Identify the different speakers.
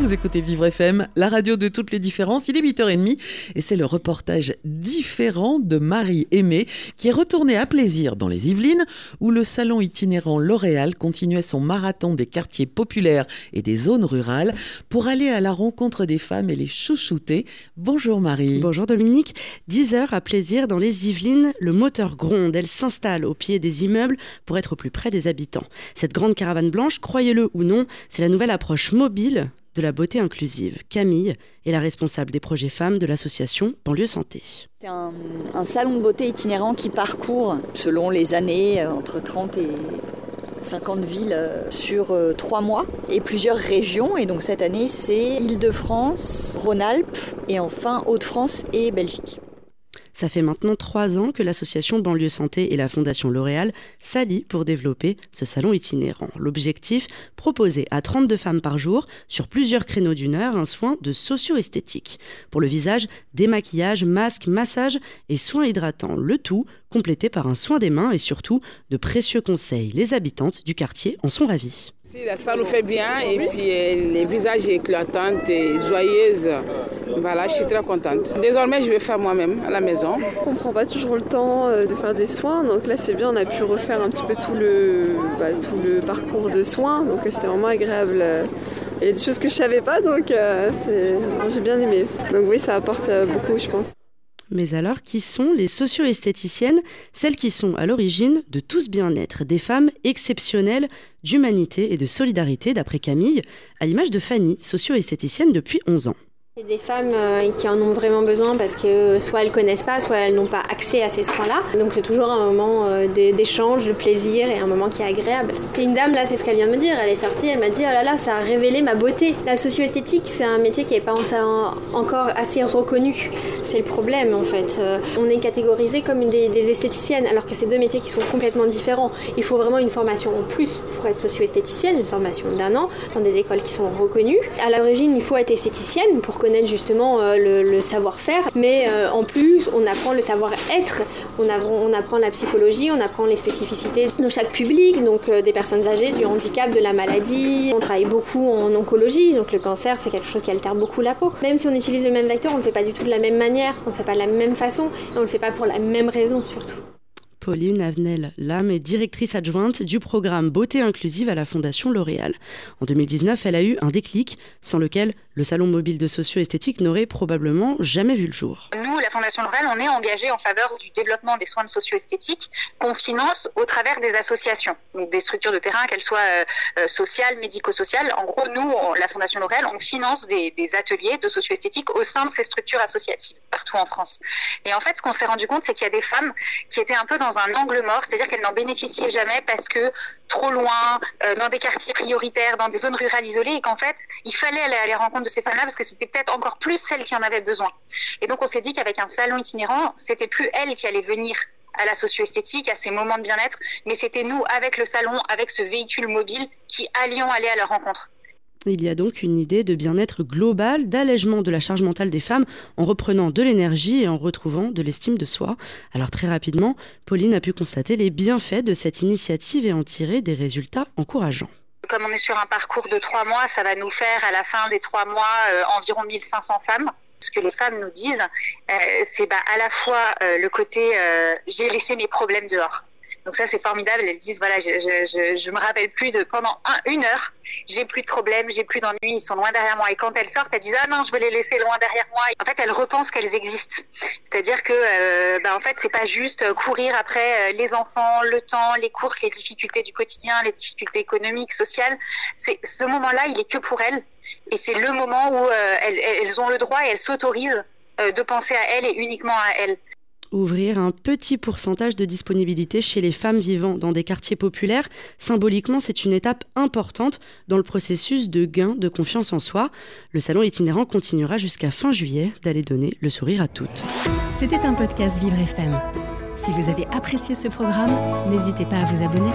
Speaker 1: Vous écoutez Vivre FM, la radio de toutes les différences. Il est 8h30 et c'est le reportage différent de Marie Aimée qui est retournée à plaisir dans les Yvelines où le salon itinérant L'Oréal continuait son marathon des quartiers populaires et des zones rurales pour aller à la rencontre des femmes et les chouchouter. Bonjour Marie.
Speaker 2: Bonjour Dominique. 10 heures à plaisir dans les Yvelines, le moteur gronde. Elle s'installe au pied des immeubles pour être au plus près des habitants. Cette grande caravane blanche, croyez-le ou non, c'est la nouvelle approche mobile de la beauté inclusive. Camille est la responsable des projets femmes de l'association Banlieue Santé.
Speaker 3: C'est un, salon de beauté itinérant qui parcourt, selon les années, euh, entre 30 et 50 villes euh, sur euh, trois mois et plusieurs régions. Et donc cette année, c'est Île-de-France, Rhône-Alpes et enfin Hauts-de-France et Belgique.
Speaker 2: Ça fait maintenant trois ans que l'association Banlieue Santé et la Fondation L'Oréal s'allient pour développer ce salon itinérant. L'objectif, proposer à 32 femmes par jour, sur plusieurs créneaux d'une heure, un soin de socio-esthétique. Pour le visage, démaquillage, masque, massage et soins hydratants. Le tout complété par un soin des mains et surtout de précieux conseils. Les habitantes du quartier en sont ravies.
Speaker 4: Ça nous fait bien et puis euh, les visages éclatants et joyeuses. Voilà, je suis très contente. Désormais, je vais faire moi-même à la maison.
Speaker 5: On ne prend pas toujours le temps euh, de faire des soins, donc là c'est bien, on a pu refaire un petit peu tout le, bah, tout le parcours de soins, donc c'était vraiment agréable. Il y a des choses que je savais pas, donc euh, j'ai bien aimé. Donc oui, ça apporte beaucoup, je pense.
Speaker 2: Mais alors, qui sont les socio-esthéticiennes, celles qui sont à l'origine de tout ce bien-être, des femmes exceptionnelles d'humanité et de solidarité, d'après Camille, à l'image de Fanny, socio-esthéticienne depuis 11 ans.
Speaker 6: C'est des femmes euh, qui en ont vraiment besoin parce que soit elles connaissent pas, soit elles n'ont pas accès à ces soins-là. Donc c'est toujours un moment euh, d'échange, de plaisir et un moment qui est agréable. Et une dame là, c'est ce qu'elle vient de me dire. Elle est sortie, elle m'a dit oh là là, ça a révélé ma beauté. La socio-esthétique, c'est un métier qui n'est pas encore assez reconnu. C'est le problème en fait. Euh, on est catégorisé comme des, des esthéticiennes alors que c'est deux métiers qui sont complètement différents. Il faut vraiment une formation en plus pour être socio-esthéticienne, une formation d'un an dans des écoles qui sont reconnues. À l'origine, il faut être esthéticienne pour connaître justement euh, le, savoir-faire, mais euh, en plus, on apprend le savoir-être, on, on, apprend la psychologie, on apprend les spécificités de chaque public, donc euh, des personnes âgées, du handicap, de la maladie. On travaille beaucoup en oncologie, donc le cancer, c'est quelque chose qui altère beaucoup la peau. Même si on utilise le même vecteur, on ne le fait pas du tout de la même manière, on ne le fait pas de la même façon, et on ne le fait pas pour la même raison surtout.
Speaker 2: Pauline Avenel Lam est directrice adjointe du programme Beauté inclusive à la Fondation L'Oréal. En 2019, elle a eu un déclic sans lequel le salon mobile de socio-esthétique n'aurait probablement jamais vu le jour.
Speaker 7: Nous, la Fondation L'Oréal, on est engagé en faveur du développement des soins de socio-esthétique qu'on finance au travers des associations, donc des structures de terrain, qu'elles soient euh, euh, sociales, médico-sociales. En gros, nous, la Fondation L'Oréal, on finance des, des ateliers de socio-esthétique au sein de ces structures associatives partout en France. Et en fait, ce qu'on s'est rendu compte, c'est qu'il y a des femmes qui étaient un peu dans un angle mort, c'est-à-dire qu'elles n'en bénéficiaient jamais parce que trop loin, euh, dans des quartiers prioritaires, dans des zones rurales isolées, et qu'en fait, il fallait aller à la rencontre de ces femmes-là parce que c'était peut-être encore plus celles qui en avaient besoin. Et donc, on s'est dit qu'avec un salon itinérant, c'était plus elles qui allaient venir à la socio-esthétique, à ces moments de bien-être, mais c'était nous, avec le salon, avec ce véhicule mobile, qui allions aller à leur rencontre.
Speaker 2: Il y a donc une idée de bien-être global, d'allègement de la charge mentale des femmes en reprenant de l'énergie et en retrouvant de l'estime de soi. Alors très rapidement, Pauline a pu constater les bienfaits de cette initiative et en tirer des résultats encourageants.
Speaker 7: Comme on est sur un parcours de trois mois, ça va nous faire à la fin des trois mois euh, environ 1500 femmes ce que les femmes nous disent, euh, c'est bah, à la fois euh, le côté j'ai laissé mes problèmes dehors. Donc ça, c'est formidable. Elles disent, voilà, je, je, je, me rappelle plus de pendant une heure, j'ai plus de problèmes, j'ai plus d'ennuis, ils sont loin derrière moi. Et quand elles sortent, elles disent, ah non, je veux les laisser loin derrière moi. En fait, elles repensent qu'elles existent. C'est-à-dire que, euh, bah, en fait, c'est pas juste courir après euh, les enfants, le temps, les courses, les difficultés du quotidien, les difficultés économiques, sociales. C'est ce moment-là, il est que pour elles. Et c'est le moment où euh, elles, elles, ont le droit et elles s'autorisent euh, de penser à elles et uniquement à elles
Speaker 2: ouvrir un petit pourcentage de disponibilité chez les femmes vivant dans des quartiers populaires. Symboliquement, c'est une étape importante dans le processus de gain de confiance en soi. Le salon itinérant continuera jusqu'à fin juillet d'aller donner le sourire à toutes.
Speaker 8: C'était un podcast Vivre FM. Si vous avez apprécié ce programme, n'hésitez pas à vous abonner.